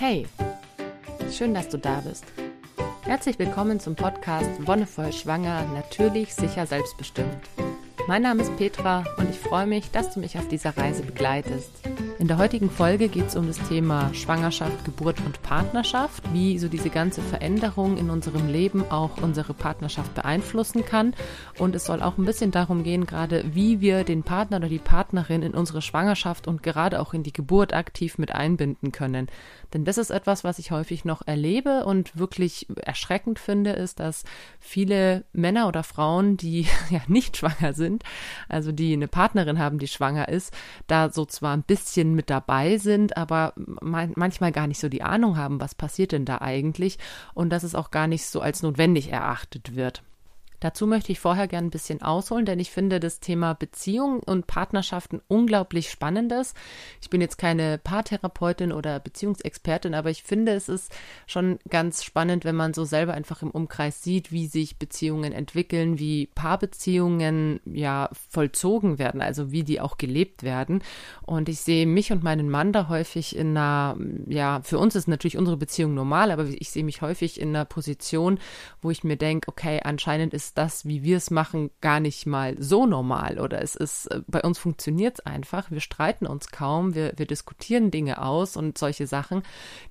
Hey, schön, dass du da bist. Herzlich willkommen zum Podcast Wonnevoll Schwanger, natürlich, sicher, selbstbestimmt. Mein Name ist Petra und ich freue mich, dass du mich auf dieser Reise begleitest. In der heutigen Folge geht es um das Thema Schwangerschaft, Geburt und Partnerschaft, wie so diese ganze Veränderung in unserem Leben auch unsere Partnerschaft beeinflussen kann. Und es soll auch ein bisschen darum gehen, gerade wie wir den Partner oder die Partnerin in unsere Schwangerschaft und gerade auch in die Geburt aktiv mit einbinden können. Denn das ist etwas, was ich häufig noch erlebe und wirklich erschreckend finde, ist, dass viele Männer oder Frauen, die ja nicht schwanger sind, also die eine Partnerin haben, die schwanger ist, da so zwar ein bisschen Medien mit dabei sind, aber manchmal gar nicht so die Ahnung haben, was passiert denn da eigentlich und dass es auch gar nicht so als notwendig erachtet wird. Dazu möchte ich vorher gerne ein bisschen ausholen, denn ich finde das Thema Beziehung und Partnerschaften unglaublich spannendes. Ich bin jetzt keine Paartherapeutin oder Beziehungsexpertin, aber ich finde, es ist schon ganz spannend, wenn man so selber einfach im Umkreis sieht, wie sich Beziehungen entwickeln, wie Paarbeziehungen ja vollzogen werden, also wie die auch gelebt werden. Und ich sehe mich und meinen Mann da häufig in einer, ja, für uns ist natürlich unsere Beziehung normal, aber ich sehe mich häufig in einer Position, wo ich mir denke, okay, anscheinend ist das, wie wir es machen, gar nicht mal so normal oder es ist, äh, bei uns funktioniert es einfach. Wir streiten uns kaum, wir, wir diskutieren Dinge aus und solche Sachen,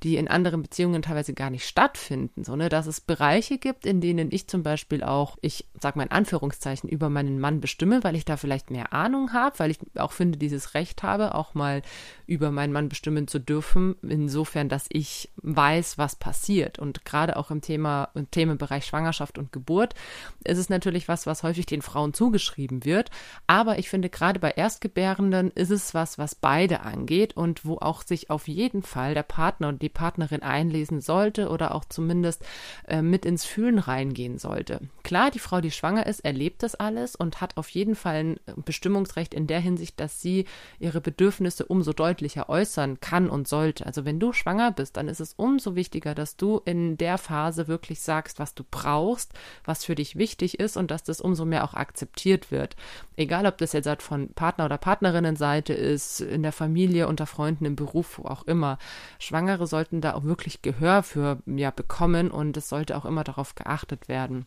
die in anderen Beziehungen teilweise gar nicht stattfinden. So, ne, dass es Bereiche gibt, in denen ich zum Beispiel auch, ich sag mal in Anführungszeichen, über meinen Mann bestimme, weil ich da vielleicht mehr Ahnung habe, weil ich auch finde, dieses Recht habe, auch mal über meinen Mann bestimmen zu dürfen, insofern, dass ich weiß, was passiert. Und gerade auch im Thema, im Themenbereich Schwangerschaft und Geburt ist es natürlich was, was häufig den Frauen zugeschrieben wird. Aber ich finde, gerade bei Erstgebärenden ist es was, was beide angeht und wo auch sich auf jeden Fall der Partner und die Partnerin einlesen sollte oder auch zumindest äh, mit ins Fühlen reingehen sollte. Klar, die Frau, die schwanger ist, erlebt das alles und hat auf jeden Fall ein Bestimmungsrecht in der Hinsicht, dass sie ihre Bedürfnisse umso deutlicher äußern kann und sollte. Also wenn du schwanger bist, dann ist es umso wichtiger, dass du in der Phase wirklich sagst, was du brauchst, was für dich wichtig ist und dass das umso mehr auch akzeptiert wird. Egal, ob das jetzt halt von Partner- oder Partnerinnenseite ist, in der Familie, unter Freunden, im Beruf, wo auch immer. Schwangere sollten da auch wirklich Gehör für ja, bekommen und es sollte auch immer darauf geachtet werden.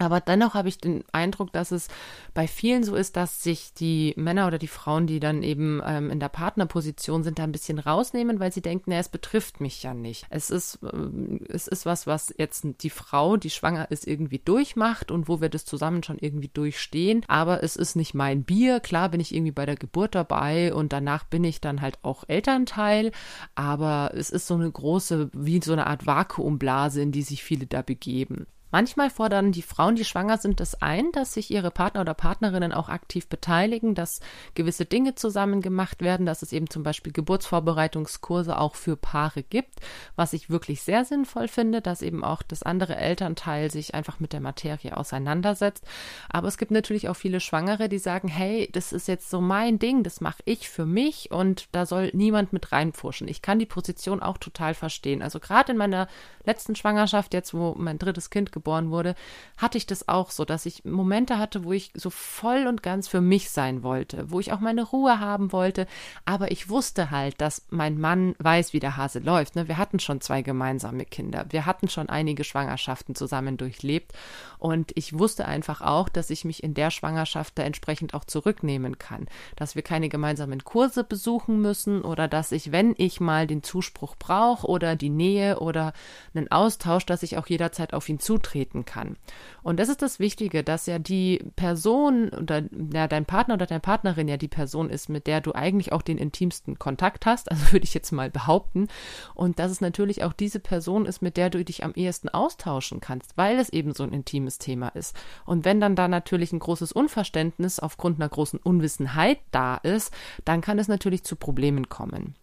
Aber dennoch habe ich den Eindruck, dass es bei vielen so ist, dass sich die Männer oder die Frauen, die dann eben ähm, in der Partnerposition sind, da ein bisschen rausnehmen, weil sie denken, na, es betrifft mich ja nicht. Es ist, äh, es ist was, was jetzt die Frau, die schwanger ist, irgendwie durchmacht und wo wir das zusammen schon irgendwie durchstehen. Aber es ist nicht mein Bier. Klar bin ich irgendwie bei der Geburt dabei und danach bin ich dann halt auch Elternteil. Aber es ist so eine große, wie so eine Art Vakuumblase, in die sich viele da begeben. Manchmal fordern die Frauen, die schwanger sind, das ein, dass sich ihre Partner oder Partnerinnen auch aktiv beteiligen, dass gewisse Dinge zusammen gemacht werden, dass es eben zum Beispiel Geburtsvorbereitungskurse auch für Paare gibt, was ich wirklich sehr sinnvoll finde, dass eben auch das andere Elternteil sich einfach mit der Materie auseinandersetzt. Aber es gibt natürlich auch viele Schwangere, die sagen, hey, das ist jetzt so mein Ding, das mache ich für mich und da soll niemand mit reinpfuschen. Ich kann die Position auch total verstehen. Also gerade in meiner letzten Schwangerschaft, jetzt wo mein drittes Kind geboren geboren wurde, hatte ich das auch so, dass ich Momente hatte, wo ich so voll und ganz für mich sein wollte, wo ich auch meine Ruhe haben wollte, aber ich wusste halt, dass mein Mann weiß, wie der Hase läuft. Ne? Wir hatten schon zwei gemeinsame Kinder, wir hatten schon einige Schwangerschaften zusammen durchlebt und ich wusste einfach auch, dass ich mich in der Schwangerschaft da entsprechend auch zurücknehmen kann, dass wir keine gemeinsamen Kurse besuchen müssen oder dass ich, wenn ich mal den Zuspruch brauche oder die Nähe oder einen Austausch, dass ich auch jederzeit auf ihn zutrete treten kann. Und das ist das Wichtige, dass ja die Person oder ja, dein Partner oder deine Partnerin ja die Person ist, mit der du eigentlich auch den intimsten Kontakt hast, also würde ich jetzt mal behaupten. Und dass es natürlich auch diese Person ist, mit der du dich am ehesten austauschen kannst, weil es eben so ein intimes Thema ist. Und wenn dann da natürlich ein großes Unverständnis aufgrund einer großen Unwissenheit da ist, dann kann es natürlich zu Problemen kommen.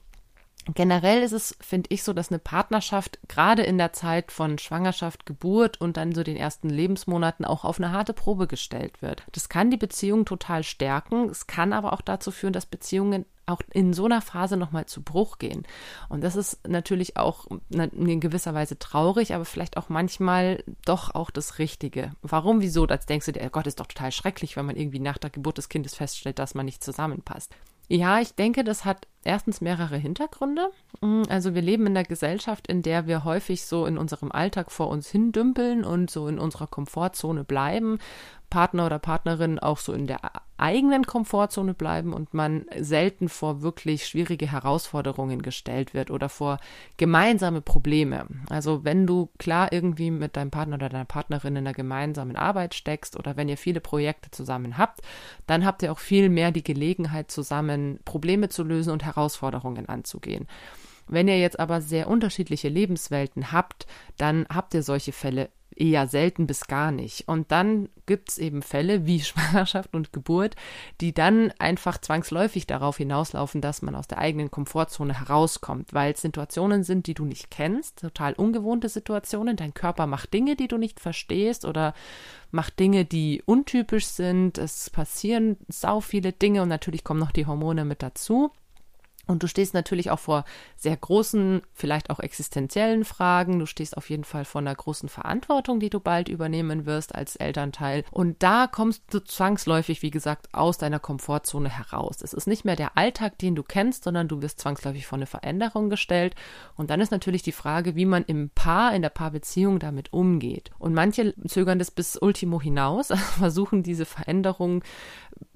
Generell ist es, finde ich, so, dass eine Partnerschaft gerade in der Zeit von Schwangerschaft, Geburt und dann so den ersten Lebensmonaten auch auf eine harte Probe gestellt wird. Das kann die Beziehung total stärken. Es kann aber auch dazu führen, dass Beziehungen auch in so einer Phase nochmal zu Bruch gehen. Und das ist natürlich auch in gewisser Weise traurig, aber vielleicht auch manchmal doch auch das Richtige. Warum, wieso? Das denkst du dir, oh Gott, ist doch total schrecklich, wenn man irgendwie nach der Geburt des Kindes feststellt, dass man nicht zusammenpasst. Ja, ich denke, das hat erstens mehrere Hintergründe. Mm, also wir leben in einer Gesellschaft, in der wir häufig so in unserem Alltag vor uns hindümpeln und so in unserer Komfortzone bleiben, Partner oder Partnerin auch so in der eigenen Komfortzone bleiben und man selten vor wirklich schwierige Herausforderungen gestellt wird oder vor gemeinsame Probleme. Also wenn du klar irgendwie mit deinem Partner oder deiner Partnerin in einer gemeinsamen Arbeit steckst oder wenn ihr viele Projekte zusammen habt, dann habt ihr auch viel mehr die Gelegenheit zusammen Probleme zu lösen und Herausforderungen anzugehen. Wenn ihr jetzt aber sehr unterschiedliche Lebenswelten habt, dann habt ihr solche Fälle eher selten bis gar nicht. Und dann gibt es eben Fälle wie Schwangerschaft und Geburt, die dann einfach zwangsläufig darauf hinauslaufen, dass man aus der eigenen Komfortzone herauskommt, weil es Situationen sind, die du nicht kennst, total ungewohnte Situationen. Dein Körper macht Dinge, die du nicht verstehst oder macht Dinge, die untypisch sind. Es passieren sau viele Dinge und natürlich kommen noch die Hormone mit dazu. Und du stehst natürlich auch vor sehr großen, vielleicht auch existenziellen Fragen. Du stehst auf jeden Fall vor einer großen Verantwortung, die du bald übernehmen wirst als Elternteil. Und da kommst du zwangsläufig, wie gesagt, aus deiner Komfortzone heraus. Es ist nicht mehr der Alltag, den du kennst, sondern du wirst zwangsläufig vor eine Veränderung gestellt. Und dann ist natürlich die Frage, wie man im Paar, in der Paarbeziehung damit umgeht. Und manche zögern das bis Ultimo hinaus, versuchen diese Veränderung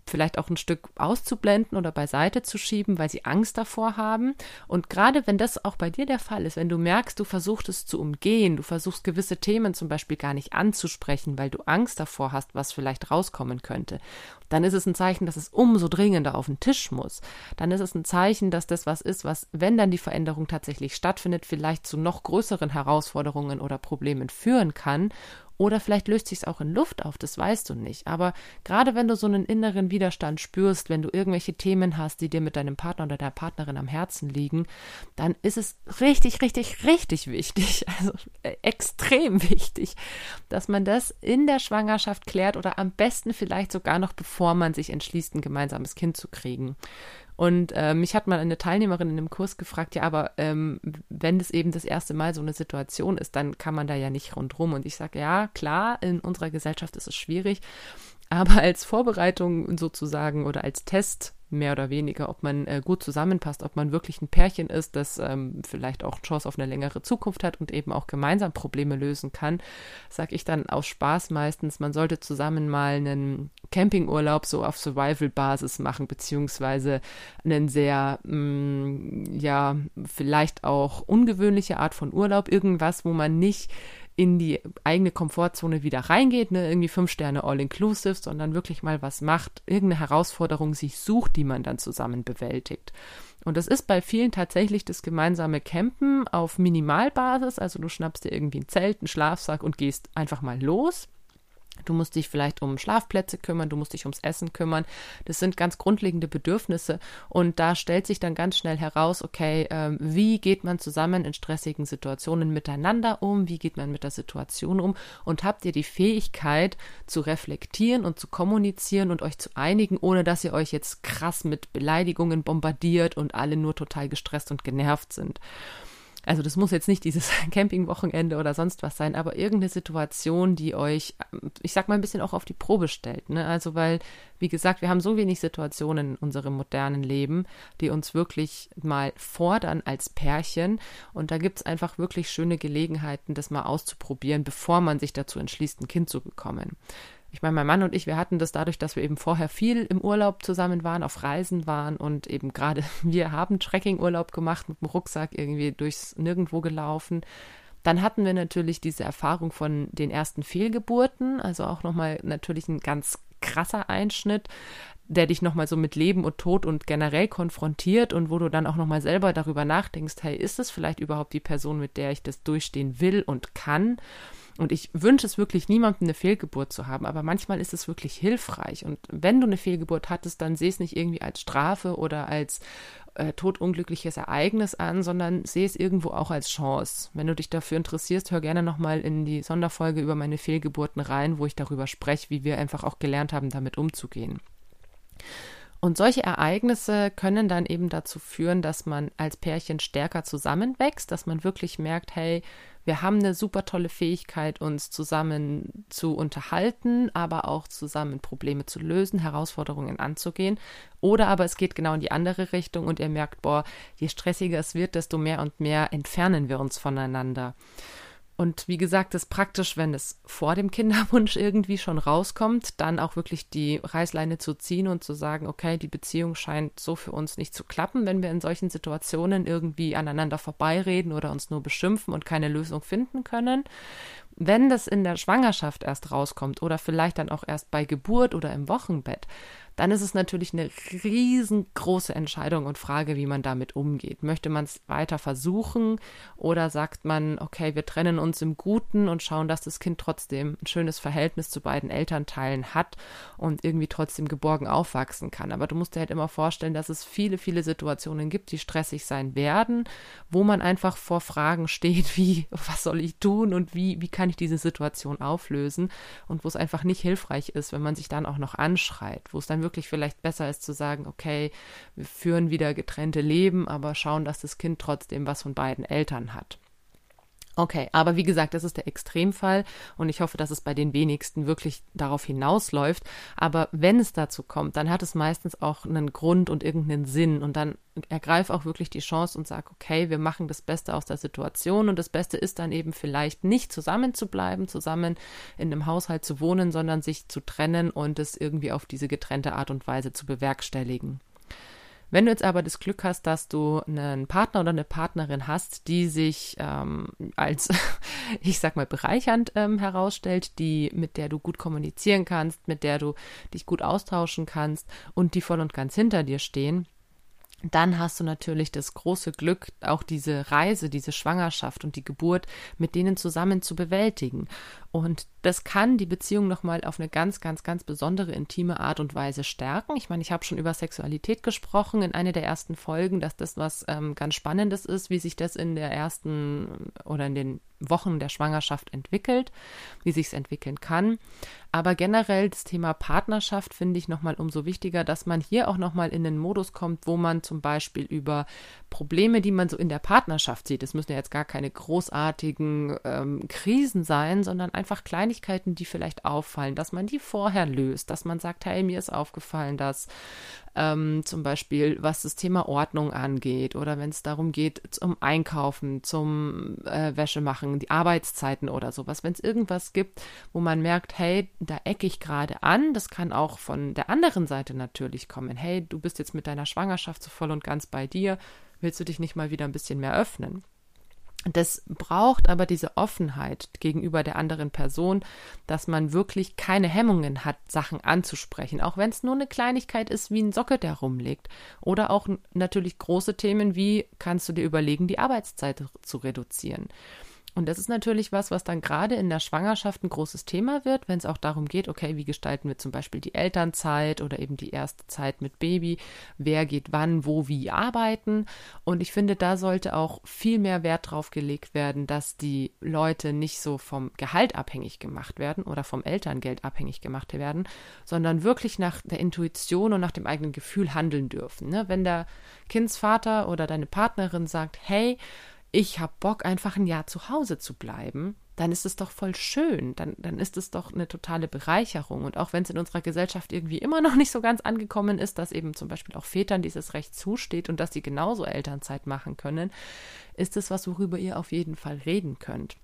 vielleicht auch ein Stück auszublenden oder beiseite zu schieben, weil sie Angst davor haben. Und gerade wenn das auch bei dir der Fall ist, wenn du merkst, du versuchst es zu umgehen, du versuchst gewisse Themen zum Beispiel gar nicht anzusprechen, weil du Angst davor hast, was vielleicht rauskommen könnte, dann ist es ein Zeichen, dass es umso dringender auf den Tisch muss. Dann ist es ein Zeichen, dass das was ist, was, wenn dann die Veränderung tatsächlich stattfindet, vielleicht zu noch größeren Herausforderungen oder Problemen führen kann oder vielleicht löst sich es auch in Luft auf, das weißt du nicht. Aber gerade wenn du so einen inneren Widerstand spürst, wenn du irgendwelche Themen hast, die dir mit deinem Partner oder der Partnerin am Herzen liegen, dann ist es richtig, richtig, richtig wichtig, also äh, extrem wichtig, dass man das in der Schwangerschaft klärt oder am besten vielleicht sogar noch bevor man sich entschließt, ein gemeinsames Kind zu kriegen. Und äh, mich hat mal eine Teilnehmerin in einem Kurs gefragt, ja, aber ähm, wenn das eben das erste Mal so eine Situation ist, dann kann man da ja nicht rundrum. Und ich sage, ja, klar, in unserer Gesellschaft ist es schwierig, aber als Vorbereitung sozusagen oder als Test mehr oder weniger, ob man äh, gut zusammenpasst, ob man wirklich ein Pärchen ist, das ähm, vielleicht auch Chance auf eine längere Zukunft hat und eben auch gemeinsam Probleme lösen kann, sage ich dann aus Spaß meistens, man sollte zusammen mal einen Campingurlaub so auf Survival-Basis machen, beziehungsweise einen sehr, mh, mm, ja, vielleicht auch ungewöhnliche Art von Urlaub, irgendwas, wo man nicht in die eigene Komfortzone wieder reingeht, ne, irgendwie fünf Sterne all-inclusive, sondern wirklich mal was macht, irgendeine Herausforderung sich sucht, die man dann zusammen bewältigt. Und das ist bei vielen tatsächlich das gemeinsame Campen auf Minimalbasis, also du schnappst dir irgendwie ein Zelt, einen Schlafsack und gehst einfach mal los. Du musst dich vielleicht um Schlafplätze kümmern, du musst dich ums Essen kümmern. Das sind ganz grundlegende Bedürfnisse. Und da stellt sich dann ganz schnell heraus, okay, äh, wie geht man zusammen in stressigen Situationen miteinander um? Wie geht man mit der Situation um? Und habt ihr die Fähigkeit zu reflektieren und zu kommunizieren und euch zu einigen, ohne dass ihr euch jetzt krass mit Beleidigungen bombardiert und alle nur total gestresst und genervt sind? Also das muss jetzt nicht dieses Campingwochenende oder sonst was sein, aber irgendeine Situation, die euch, ich sag mal, ein bisschen auch auf die Probe stellt. Ne? Also weil, wie gesagt, wir haben so wenig Situationen in unserem modernen Leben, die uns wirklich mal fordern als Pärchen. Und da gibt es einfach wirklich schöne Gelegenheiten, das mal auszuprobieren, bevor man sich dazu entschließt, ein Kind zu bekommen. Ich meine, mein Mann und ich, wir hatten das dadurch, dass wir eben vorher viel im Urlaub zusammen waren, auf Reisen waren und eben gerade wir haben Trekkingurlaub gemacht mit dem Rucksack irgendwie durchs Nirgendwo gelaufen. Dann hatten wir natürlich diese Erfahrung von den ersten Fehlgeburten, also auch nochmal natürlich ein ganz krasser Einschnitt, der dich nochmal so mit Leben und Tod und generell konfrontiert und wo du dann auch nochmal selber darüber nachdenkst, hey, ist es vielleicht überhaupt die Person, mit der ich das durchstehen will und kann? Und ich wünsche es wirklich niemandem, eine Fehlgeburt zu haben, aber manchmal ist es wirklich hilfreich. Und wenn du eine Fehlgeburt hattest, dann sehe es nicht irgendwie als Strafe oder als äh, todunglückliches Ereignis an, sondern sehe es irgendwo auch als Chance. Wenn du dich dafür interessierst, hör gerne nochmal in die Sonderfolge über meine Fehlgeburten rein, wo ich darüber spreche, wie wir einfach auch gelernt haben, damit umzugehen. Und solche Ereignisse können dann eben dazu führen, dass man als Pärchen stärker zusammenwächst, dass man wirklich merkt, hey, wir haben eine super tolle Fähigkeit, uns zusammen zu unterhalten, aber auch zusammen Probleme zu lösen, Herausforderungen anzugehen. Oder aber es geht genau in die andere Richtung und ihr merkt, boah, je stressiger es wird, desto mehr und mehr entfernen wir uns voneinander. Und wie gesagt, ist praktisch, wenn es vor dem Kinderwunsch irgendwie schon rauskommt, dann auch wirklich die Reißleine zu ziehen und zu sagen, okay, die Beziehung scheint so für uns nicht zu klappen, wenn wir in solchen Situationen irgendwie aneinander vorbeireden oder uns nur beschimpfen und keine Lösung finden können. Wenn das in der Schwangerschaft erst rauskommt oder vielleicht dann auch erst bei Geburt oder im Wochenbett, dann ist es natürlich eine riesengroße Entscheidung und Frage, wie man damit umgeht. Möchte man es weiter versuchen oder sagt man, okay, wir trennen uns im Guten und schauen, dass das Kind trotzdem ein schönes Verhältnis zu beiden Elternteilen hat und irgendwie trotzdem geborgen aufwachsen kann. Aber du musst dir halt immer vorstellen, dass es viele, viele Situationen gibt, die stressig sein werden, wo man einfach vor Fragen steht, wie, was soll ich tun und wie, wie kann ich diese Situation auflösen und wo es einfach nicht hilfreich ist, wenn man sich dann auch noch anschreit, wo es dann wirklich vielleicht besser ist zu sagen, okay, wir führen wieder getrennte Leben, aber schauen, dass das Kind trotzdem was von beiden Eltern hat. Okay, aber wie gesagt, das ist der Extremfall und ich hoffe, dass es bei den wenigsten wirklich darauf hinausläuft. Aber wenn es dazu kommt, dann hat es meistens auch einen Grund und irgendeinen Sinn und dann ergreif auch wirklich die Chance und sag, okay, wir machen das Beste aus der Situation und das Beste ist dann eben vielleicht nicht zusammen zu bleiben, zusammen in einem Haushalt zu wohnen, sondern sich zu trennen und es irgendwie auf diese getrennte Art und Weise zu bewerkstelligen. Wenn du jetzt aber das Glück hast, dass du einen Partner oder eine Partnerin hast, die sich ähm, als, ich sag mal, bereichernd ähm, herausstellt, die, mit der du gut kommunizieren kannst, mit der du dich gut austauschen kannst und die voll und ganz hinter dir stehen, dann hast du natürlich das große Glück, auch diese Reise, diese Schwangerschaft und die Geburt mit denen zusammen zu bewältigen. Und das kann die Beziehung nochmal auf eine ganz, ganz, ganz besondere, intime Art und Weise stärken. Ich meine, ich habe schon über Sexualität gesprochen in einer der ersten Folgen, dass das was ähm, ganz Spannendes ist, wie sich das in der ersten oder in den Wochen der Schwangerschaft entwickelt, wie sich es entwickeln kann. Aber generell das Thema Partnerschaft finde ich nochmal umso wichtiger, dass man hier auch nochmal in den Modus kommt, wo man zum Beispiel über Probleme, die man so in der Partnerschaft sieht, es müssen ja jetzt gar keine großartigen ähm, Krisen sein, sondern einfach Kleinigkeiten, die vielleicht auffallen, dass man die vorher löst, dass man sagt, hey, mir ist aufgefallen, dass ähm, zum Beispiel was das Thema Ordnung angeht oder wenn es darum geht, zum Einkaufen, zum äh, Wäsche machen, die Arbeitszeiten oder sowas. Wenn es irgendwas gibt, wo man merkt, hey, da ecke ich gerade an, das kann auch von der anderen Seite natürlich kommen. Hey, du bist jetzt mit deiner Schwangerschaft so voll und ganz bei dir, willst du dich nicht mal wieder ein bisschen mehr öffnen? Das braucht aber diese Offenheit gegenüber der anderen Person, dass man wirklich keine Hemmungen hat, Sachen anzusprechen, auch wenn es nur eine Kleinigkeit ist, wie ein Sockel, der rumliegt. Oder auch natürlich große Themen wie kannst du dir überlegen, die Arbeitszeit zu reduzieren. Und das ist natürlich was, was dann gerade in der Schwangerschaft ein großes Thema wird, wenn es auch darum geht, okay, wie gestalten wir zum Beispiel die Elternzeit oder eben die erste Zeit mit Baby, wer geht wann, wo, wie arbeiten. Und ich finde, da sollte auch viel mehr Wert drauf gelegt werden, dass die Leute nicht so vom Gehalt abhängig gemacht werden oder vom Elterngeld abhängig gemacht werden, sondern wirklich nach der Intuition und nach dem eigenen Gefühl handeln dürfen. Ne? Wenn der Kindsvater oder deine Partnerin sagt, hey, ich habe Bock, einfach ein Jahr zu Hause zu bleiben, dann ist es doch voll schön. Dann, dann ist es doch eine totale Bereicherung. Und auch wenn es in unserer Gesellschaft irgendwie immer noch nicht so ganz angekommen ist, dass eben zum Beispiel auch Vätern dieses Recht zusteht und dass sie genauso Elternzeit machen können, ist es was, worüber ihr auf jeden Fall reden könnt.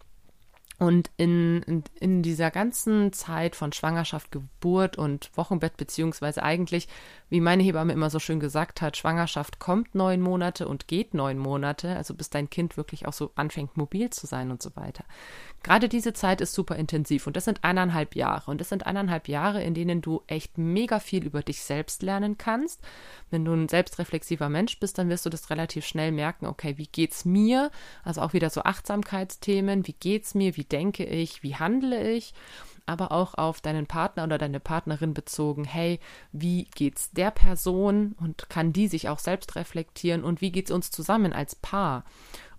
Und in, in, in, dieser ganzen Zeit von Schwangerschaft, Geburt und Wochenbett, beziehungsweise eigentlich, wie meine Hebamme immer so schön gesagt hat, Schwangerschaft kommt neun Monate und geht neun Monate, also bis dein Kind wirklich auch so anfängt, mobil zu sein und so weiter. Gerade diese Zeit ist super intensiv und das sind eineinhalb Jahre. Und das sind eineinhalb Jahre, in denen du echt mega viel über dich selbst lernen kannst. Wenn du ein selbstreflexiver Mensch bist, dann wirst du das relativ schnell merken, okay, wie geht's mir? Also auch wieder so Achtsamkeitsthemen, wie geht's mir, wie denke ich, wie handle ich? aber auch auf deinen Partner oder deine Partnerin bezogen. Hey, wie geht's der Person und kann die sich auch selbst reflektieren und wie geht's uns zusammen als Paar?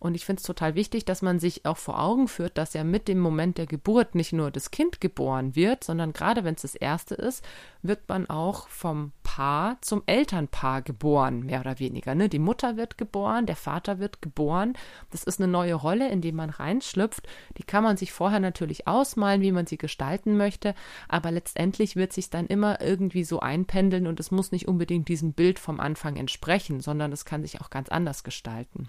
Und ich finde es total wichtig, dass man sich auch vor Augen führt, dass ja mit dem Moment der Geburt nicht nur das Kind geboren wird, sondern gerade wenn es das erste ist, wird man auch vom Paar zum Elternpaar geboren, mehr oder weniger. Ne? Die Mutter wird geboren, der Vater wird geboren. Das ist eine neue Rolle, in die man reinschlüpft. Die kann man sich vorher natürlich ausmalen, wie man sie gestalten möchte, aber letztendlich wird sich dann immer irgendwie so einpendeln und es muss nicht unbedingt diesem Bild vom Anfang entsprechen, sondern es kann sich auch ganz anders gestalten.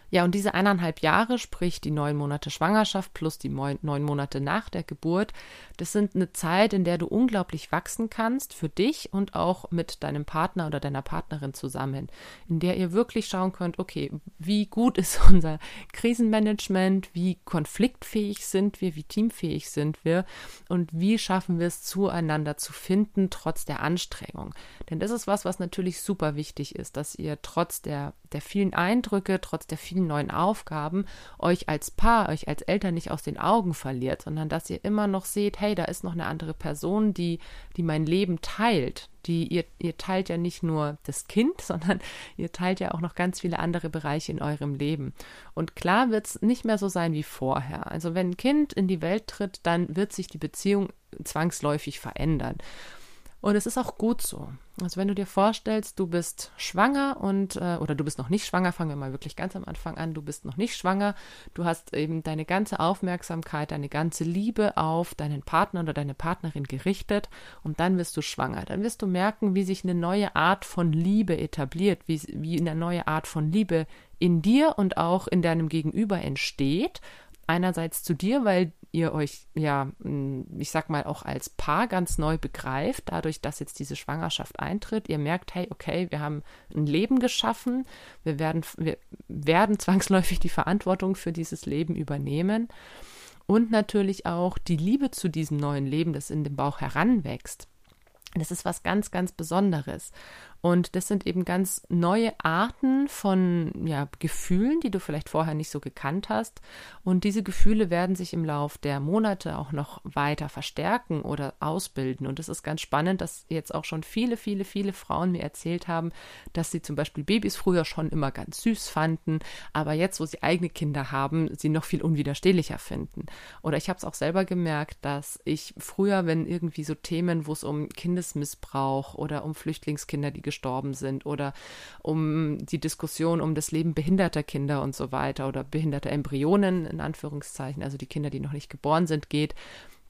Ja, und diese eineinhalb Jahre, sprich die neun Monate Schwangerschaft plus die neun Monate nach der Geburt, das sind eine Zeit, in der du unglaublich wachsen kannst für dich und auch mit deinem Partner oder deiner Partnerin zusammen, in der ihr wirklich schauen könnt, okay, wie gut ist unser Krisenmanagement, wie konfliktfähig sind wir, wie teamfähig sind wir und wie schaffen wir es zueinander zu finden, trotz der Anstrengung. Denn das ist was, was natürlich super wichtig ist, dass ihr trotz der, der vielen Eindrücke, trotz der vielen neuen Aufgaben euch als Paar, euch als Eltern nicht aus den Augen verliert, sondern dass ihr immer noch seht, hey, da ist noch eine andere Person, die, die mein Leben teilt. Die, ihr, ihr teilt ja nicht nur das Kind, sondern ihr teilt ja auch noch ganz viele andere Bereiche in eurem Leben. Und klar wird es nicht mehr so sein wie vorher. Also wenn ein Kind in die Welt tritt, dann wird sich die Beziehung zwangsläufig verändern. Und es ist auch gut so. Also wenn du dir vorstellst, du bist schwanger und äh, oder du bist noch nicht schwanger, fangen wir mal wirklich ganz am Anfang an, du bist noch nicht schwanger, du hast eben deine ganze Aufmerksamkeit, deine ganze Liebe auf deinen Partner oder deine Partnerin gerichtet und dann wirst du schwanger. Dann wirst du merken, wie sich eine neue Art von Liebe etabliert, wie, wie eine neue Art von Liebe in dir und auch in deinem Gegenüber entsteht einerseits zu dir, weil ihr euch ja, ich sag mal, auch als Paar ganz neu begreift, dadurch, dass jetzt diese Schwangerschaft eintritt. Ihr merkt, hey, okay, wir haben ein Leben geschaffen, wir werden, wir werden zwangsläufig die Verantwortung für dieses Leben übernehmen. Und natürlich auch die Liebe zu diesem neuen Leben, das in dem Bauch heranwächst. Das ist was ganz, ganz Besonderes. Und das sind eben ganz neue Arten von ja, Gefühlen, die du vielleicht vorher nicht so gekannt hast. Und diese Gefühle werden sich im Lauf der Monate auch noch weiter verstärken oder ausbilden. Und es ist ganz spannend, dass jetzt auch schon viele, viele, viele Frauen mir erzählt haben, dass sie zum Beispiel Babys früher schon immer ganz süß fanden, aber jetzt, wo sie eigene Kinder haben, sie noch viel unwiderstehlicher finden. Oder ich habe es auch selber gemerkt, dass ich früher, wenn irgendwie so Themen, wo es um Kindesmissbrauch oder um Flüchtlingskinder, die gestorben sind oder um die Diskussion um das Leben behinderter Kinder und so weiter oder behinderter Embryonen in Anführungszeichen, also die Kinder, die noch nicht geboren sind, geht,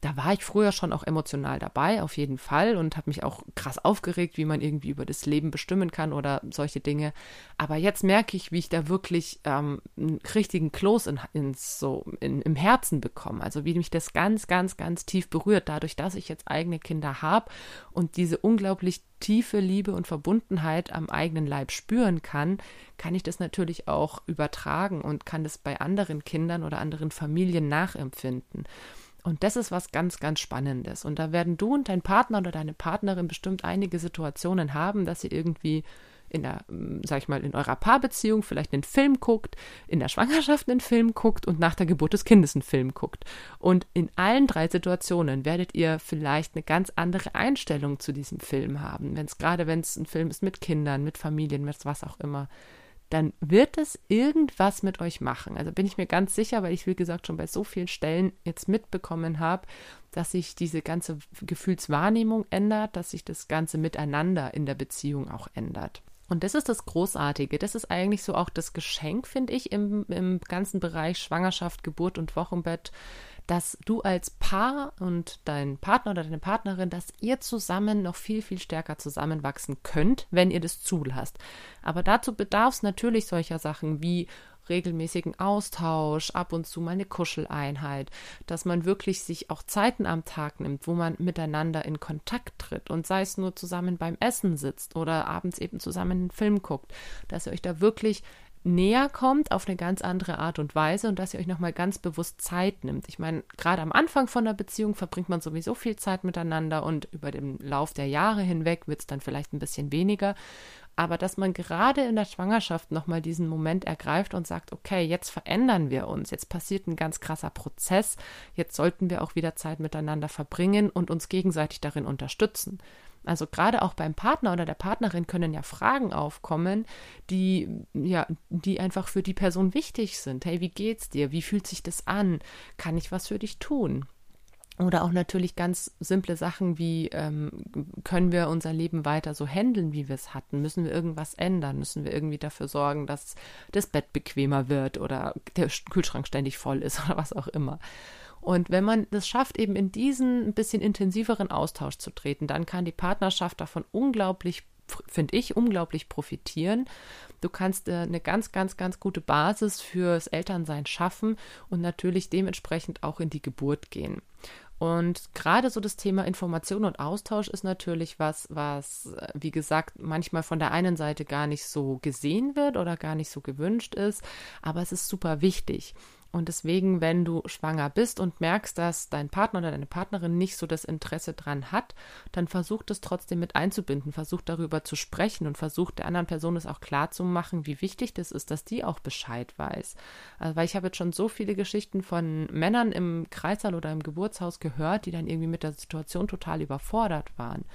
da war ich früher schon auch emotional dabei, auf jeden Fall, und habe mich auch krass aufgeregt, wie man irgendwie über das Leben bestimmen kann oder solche Dinge. Aber jetzt merke ich, wie ich da wirklich ähm, einen richtigen Kloß in, ins, so in, im Herzen bekomme. Also wie mich das ganz, ganz, ganz tief berührt, dadurch, dass ich jetzt eigene Kinder habe und diese unglaublich tiefe Liebe und Verbundenheit am eigenen Leib spüren kann, kann ich das natürlich auch übertragen und kann das bei anderen Kindern oder anderen Familien nachempfinden. Und das ist was ganz, ganz Spannendes. Und da werden du und dein Partner oder deine Partnerin bestimmt einige Situationen haben, dass ihr irgendwie in der, hm, sag ich mal, in eurer Paarbeziehung vielleicht einen Film guckt, in der Schwangerschaft einen Film guckt und nach der Geburt des Kindes einen Film guckt. Und in allen drei Situationen werdet ihr vielleicht eine ganz andere Einstellung zu diesem Film haben. Wenn es gerade, wenn es ein Film ist mit Kindern, mit Familien, mit was auch immer dann wird es irgendwas mit euch machen. Also bin ich mir ganz sicher, weil ich, wie gesagt, schon bei so vielen Stellen jetzt mitbekommen habe, dass sich diese ganze Gefühlswahrnehmung ändert, dass sich das ganze Miteinander in der Beziehung auch ändert. Und das ist das Großartige. Das ist eigentlich so auch das Geschenk, finde ich, im, im ganzen Bereich Schwangerschaft, Geburt und Wochenbett, dass du als Paar und dein Partner oder deine Partnerin, dass ihr zusammen noch viel, viel stärker zusammenwachsen könnt, wenn ihr das zulasst. Aber dazu bedarf es natürlich solcher Sachen wie regelmäßigen Austausch, ab und zu mal eine Kuscheleinheit, dass man wirklich sich auch Zeiten am Tag nimmt, wo man miteinander in Kontakt tritt und sei es nur zusammen beim Essen sitzt oder abends eben zusammen einen Film guckt, dass ihr euch da wirklich näher kommt auf eine ganz andere Art und Weise und dass ihr euch nochmal ganz bewusst Zeit nimmt. Ich meine, gerade am Anfang von der Beziehung verbringt man sowieso viel Zeit miteinander und über den Lauf der Jahre hinweg wird es dann vielleicht ein bisschen weniger. Aber dass man gerade in der Schwangerschaft nochmal diesen Moment ergreift und sagt, okay, jetzt verändern wir uns, jetzt passiert ein ganz krasser Prozess, jetzt sollten wir auch wieder Zeit miteinander verbringen und uns gegenseitig darin unterstützen. Also gerade auch beim Partner oder der Partnerin können ja Fragen aufkommen, die ja, die einfach für die Person wichtig sind. Hey, wie geht's dir? Wie fühlt sich das an? Kann ich was für dich tun? Oder auch natürlich ganz simple Sachen wie, ähm, können wir unser Leben weiter so handeln, wie wir es hatten? Müssen wir irgendwas ändern? Müssen wir irgendwie dafür sorgen, dass das Bett bequemer wird oder der Kühlschrank ständig voll ist oder was auch immer? Und wenn man das schafft, eben in diesen ein bisschen intensiveren Austausch zu treten, dann kann die Partnerschaft davon unglaublich finde ich, unglaublich profitieren. Du kannst äh, eine ganz, ganz, ganz gute Basis fürs Elternsein schaffen und natürlich dementsprechend auch in die Geburt gehen. Und gerade so das Thema Information und Austausch ist natürlich was, was, wie gesagt, manchmal von der einen Seite gar nicht so gesehen wird oder gar nicht so gewünscht ist, aber es ist super wichtig. Und deswegen, wenn du schwanger bist und merkst, dass dein Partner oder deine Partnerin nicht so das Interesse dran hat, dann versuch das trotzdem mit einzubinden, versuch darüber zu sprechen und versuch der anderen Person es auch klar zu machen, wie wichtig das ist, dass die auch Bescheid weiß. Also, weil ich habe jetzt schon so viele Geschichten von Männern im Kreissaal oder im Geburtshaus gehört, die dann irgendwie mit der Situation total überfordert waren.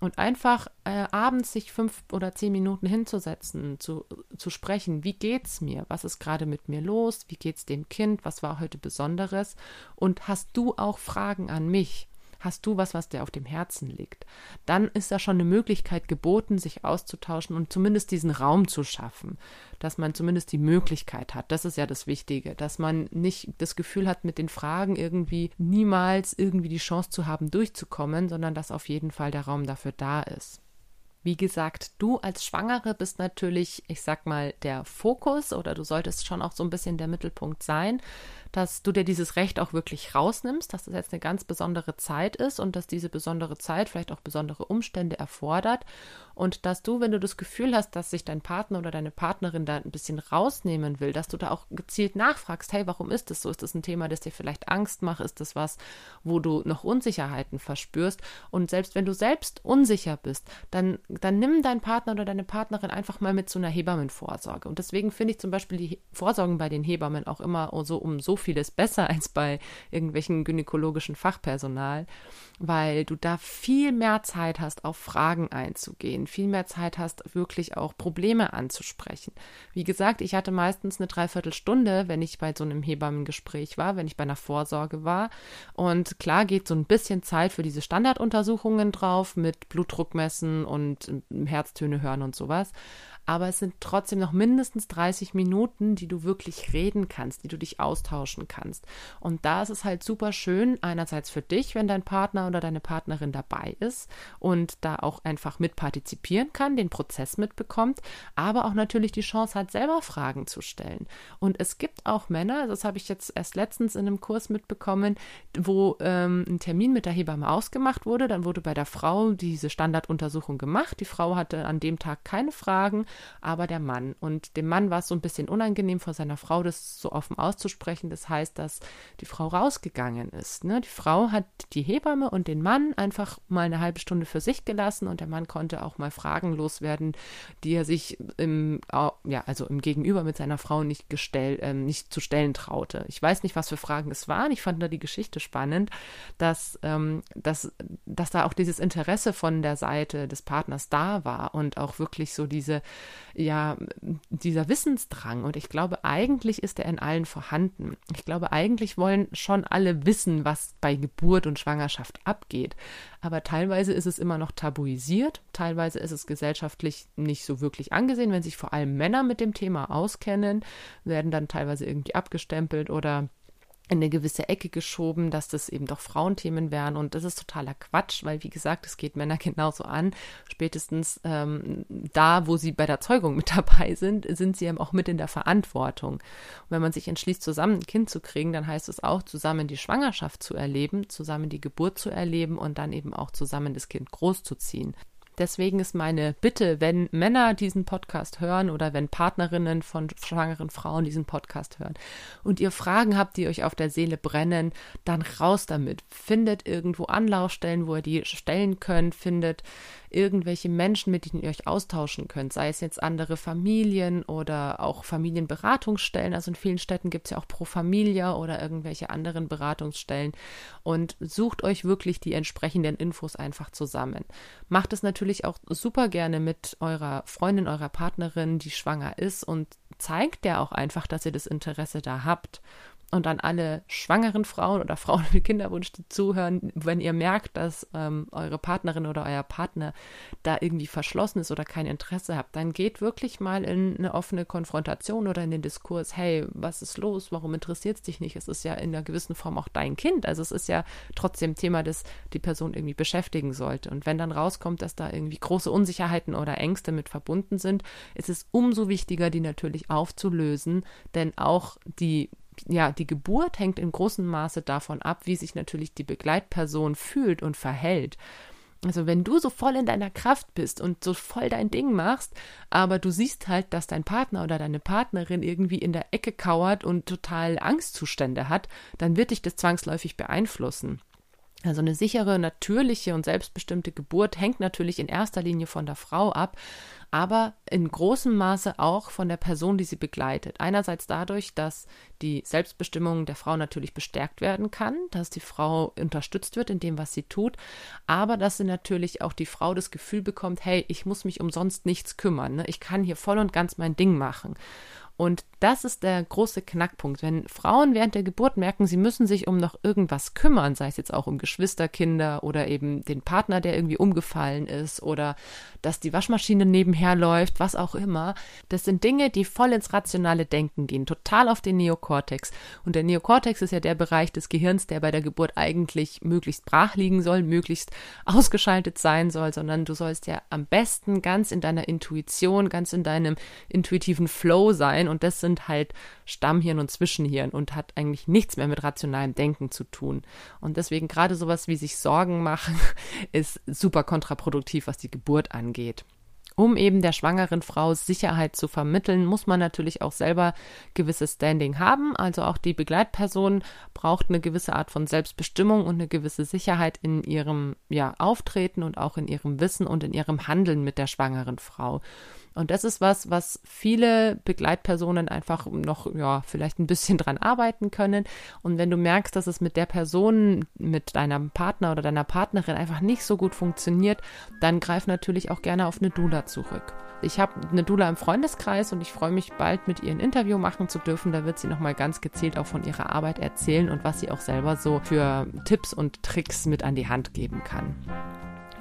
Und einfach äh, abends sich fünf oder zehn Minuten hinzusetzen, zu, zu sprechen, wie geht's mir? Was ist gerade mit mir los? Wie geht's dem Kind? Was war heute Besonderes? Und hast du auch Fragen an mich? Hast du was, was dir auf dem Herzen liegt? Dann ist da schon eine Möglichkeit geboten, sich auszutauschen und zumindest diesen Raum zu schaffen, dass man zumindest die Möglichkeit hat. Das ist ja das Wichtige, dass man nicht das Gefühl hat, mit den Fragen irgendwie niemals irgendwie die Chance zu haben, durchzukommen, sondern dass auf jeden Fall der Raum dafür da ist. Wie gesagt, du als Schwangere bist natürlich, ich sag mal, der Fokus oder du solltest schon auch so ein bisschen der Mittelpunkt sein dass du dir dieses Recht auch wirklich rausnimmst, dass das jetzt eine ganz besondere Zeit ist und dass diese besondere Zeit vielleicht auch besondere Umstände erfordert und dass du, wenn du das Gefühl hast, dass sich dein Partner oder deine Partnerin da ein bisschen rausnehmen will, dass du da auch gezielt nachfragst, hey, warum ist das so? Ist das ein Thema, das dir vielleicht Angst macht? Ist das was, wo du noch Unsicherheiten verspürst? Und selbst wenn du selbst unsicher bist, dann, dann nimm deinen Partner oder deine Partnerin einfach mal mit zu einer Hebammenvorsorge. Und deswegen finde ich zum Beispiel die Vorsorgen bei den Hebammen auch immer so um so vieles besser als bei irgendwelchen gynäkologischen Fachpersonal, weil du da viel mehr Zeit hast, auf Fragen einzugehen, viel mehr Zeit hast, wirklich auch Probleme anzusprechen. Wie gesagt, ich hatte meistens eine Dreiviertelstunde, wenn ich bei so einem Hebammengespräch war, wenn ich bei einer Vorsorge war. Und klar geht so ein bisschen Zeit für diese Standarduntersuchungen drauf mit Blutdruck messen und Herztöne hören und sowas aber es sind trotzdem noch mindestens 30 Minuten, die du wirklich reden kannst, die du dich austauschen kannst. Und da ist es halt super schön, einerseits für dich, wenn dein Partner oder deine Partnerin dabei ist und da auch einfach mitpartizipieren kann, den Prozess mitbekommt, aber auch natürlich die Chance hat, selber Fragen zu stellen. Und es gibt auch Männer, das habe ich jetzt erst letztens in einem Kurs mitbekommen, wo ähm, ein Termin mit der Hebamme ausgemacht wurde, dann wurde bei der Frau diese Standarduntersuchung gemacht. Die Frau hatte an dem Tag keine Fragen aber der Mann. Und dem Mann war es so ein bisschen unangenehm, vor seiner Frau das so offen auszusprechen. Das heißt, dass die Frau rausgegangen ist. Ne? Die Frau hat die Hebamme und den Mann einfach mal eine halbe Stunde für sich gelassen und der Mann konnte auch mal Fragen loswerden, die er sich im, ja, also im Gegenüber mit seiner Frau nicht gestellt, äh, nicht zu stellen traute. Ich weiß nicht, was für Fragen es waren. Ich fand da die Geschichte spannend, dass, ähm, dass, dass da auch dieses Interesse von der Seite des Partners da war und auch wirklich so diese ja, dieser Wissensdrang. Und ich glaube, eigentlich ist er in allen vorhanden. Ich glaube, eigentlich wollen schon alle wissen, was bei Geburt und Schwangerschaft abgeht. Aber teilweise ist es immer noch tabuisiert, teilweise ist es gesellschaftlich nicht so wirklich angesehen. Wenn sich vor allem Männer mit dem Thema auskennen, werden dann teilweise irgendwie abgestempelt oder in eine gewisse Ecke geschoben, dass das eben doch Frauenthemen wären. Und das ist totaler Quatsch, weil, wie gesagt, es geht Männer genauso an. Spätestens ähm, da, wo sie bei der Zeugung mit dabei sind, sind sie eben auch mit in der Verantwortung. Und wenn man sich entschließt, zusammen ein Kind zu kriegen, dann heißt es auch, zusammen die Schwangerschaft zu erleben, zusammen die Geburt zu erleben und dann eben auch zusammen das Kind großzuziehen. Deswegen ist meine Bitte, wenn Männer diesen Podcast hören oder wenn Partnerinnen von schwangeren Frauen diesen Podcast hören und ihr Fragen habt, die euch auf der Seele brennen, dann raus damit. Findet irgendwo Anlaufstellen, wo ihr die stellen könnt, findet irgendwelche Menschen, mit denen ihr euch austauschen könnt, sei es jetzt andere Familien oder auch Familienberatungsstellen. Also in vielen Städten gibt es ja auch Pro Familia oder irgendwelche anderen Beratungsstellen und sucht euch wirklich die entsprechenden Infos einfach zusammen. Macht es natürlich auch super gerne mit eurer Freundin, eurer Partnerin, die schwanger ist und zeigt der auch einfach, dass ihr das Interesse da habt und an alle schwangeren Frauen oder Frauen mit Kinderwunsch, die zuhören, wenn ihr merkt, dass ähm, eure Partnerin oder euer Partner da irgendwie verschlossen ist oder kein Interesse habt, dann geht wirklich mal in eine offene Konfrontation oder in den Diskurs, hey, was ist los? Warum interessiert es dich nicht? Es ist ja in einer gewissen Form auch dein Kind. Also es ist ja trotzdem Thema, das die Person irgendwie beschäftigen sollte. Und wenn dann rauskommt, dass da irgendwie große Unsicherheiten oder Ängste mit verbunden sind, ist es umso wichtiger, die natürlich aufzulösen, denn auch die ja, die Geburt hängt in großem Maße davon ab, wie sich natürlich die Begleitperson fühlt und verhält. Also wenn du so voll in deiner Kraft bist und so voll dein Ding machst, aber du siehst halt, dass dein Partner oder deine Partnerin irgendwie in der Ecke kauert und total Angstzustände hat, dann wird dich das zwangsläufig beeinflussen. Also eine sichere, natürliche und selbstbestimmte Geburt hängt natürlich in erster Linie von der Frau ab, aber in großem Maße auch von der Person, die sie begleitet. Einerseits dadurch, dass die Selbstbestimmung der Frau natürlich bestärkt werden kann, dass die Frau unterstützt wird in dem, was sie tut, aber dass sie natürlich auch die Frau das Gefühl bekommt, hey, ich muss mich umsonst nichts kümmern, ne? ich kann hier voll und ganz mein Ding machen. Und das ist der große Knackpunkt. Wenn Frauen während der Geburt merken, sie müssen sich um noch irgendwas kümmern, sei es jetzt auch um Geschwisterkinder oder eben den Partner, der irgendwie umgefallen ist oder dass die Waschmaschine nebenher läuft, was auch immer. Das sind Dinge, die voll ins rationale Denken gehen, total auf den Neokortex. Und der Neokortex ist ja der Bereich des Gehirns, der bei der Geburt eigentlich möglichst brach liegen soll, möglichst ausgeschaltet sein soll, sondern du sollst ja am besten ganz in deiner Intuition, ganz in deinem intuitiven Flow sein und das sind halt Stammhirn und Zwischenhirn und hat eigentlich nichts mehr mit rationalem Denken zu tun. Und deswegen gerade sowas wie sich Sorgen machen ist super kontraproduktiv, was die Geburt angeht. Um eben der schwangeren Frau Sicherheit zu vermitteln, muss man natürlich auch selber gewisses Standing haben. Also auch die Begleitperson braucht eine gewisse Art von Selbstbestimmung und eine gewisse Sicherheit in ihrem ja, Auftreten und auch in ihrem Wissen und in ihrem Handeln mit der schwangeren Frau. Und das ist was, was viele Begleitpersonen einfach noch, ja, vielleicht ein bisschen dran arbeiten können. Und wenn du merkst, dass es mit der Person, mit deinem Partner oder deiner Partnerin einfach nicht so gut funktioniert, dann greif natürlich auch gerne auf eine Dula zurück. Ich habe eine Dula im Freundeskreis und ich freue mich bald mit ihr ein Interview machen zu dürfen. Da wird sie nochmal ganz gezielt auch von ihrer Arbeit erzählen und was sie auch selber so für Tipps und Tricks mit an die Hand geben kann.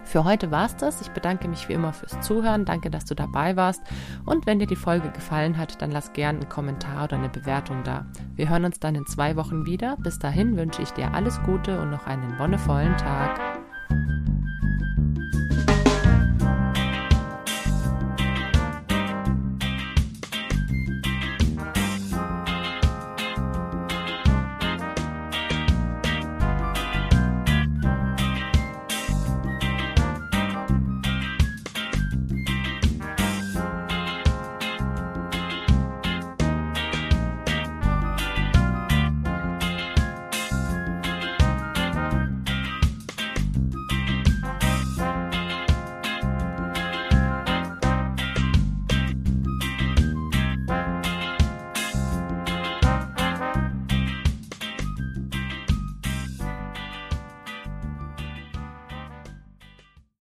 Für heute war es das. Ich bedanke mich wie immer fürs Zuhören. Danke, dass du dabei warst. Und wenn dir die Folge gefallen hat, dann lass gerne einen Kommentar oder eine Bewertung da. Wir hören uns dann in zwei Wochen wieder. Bis dahin wünsche ich dir alles Gute und noch einen wonnevollen Tag.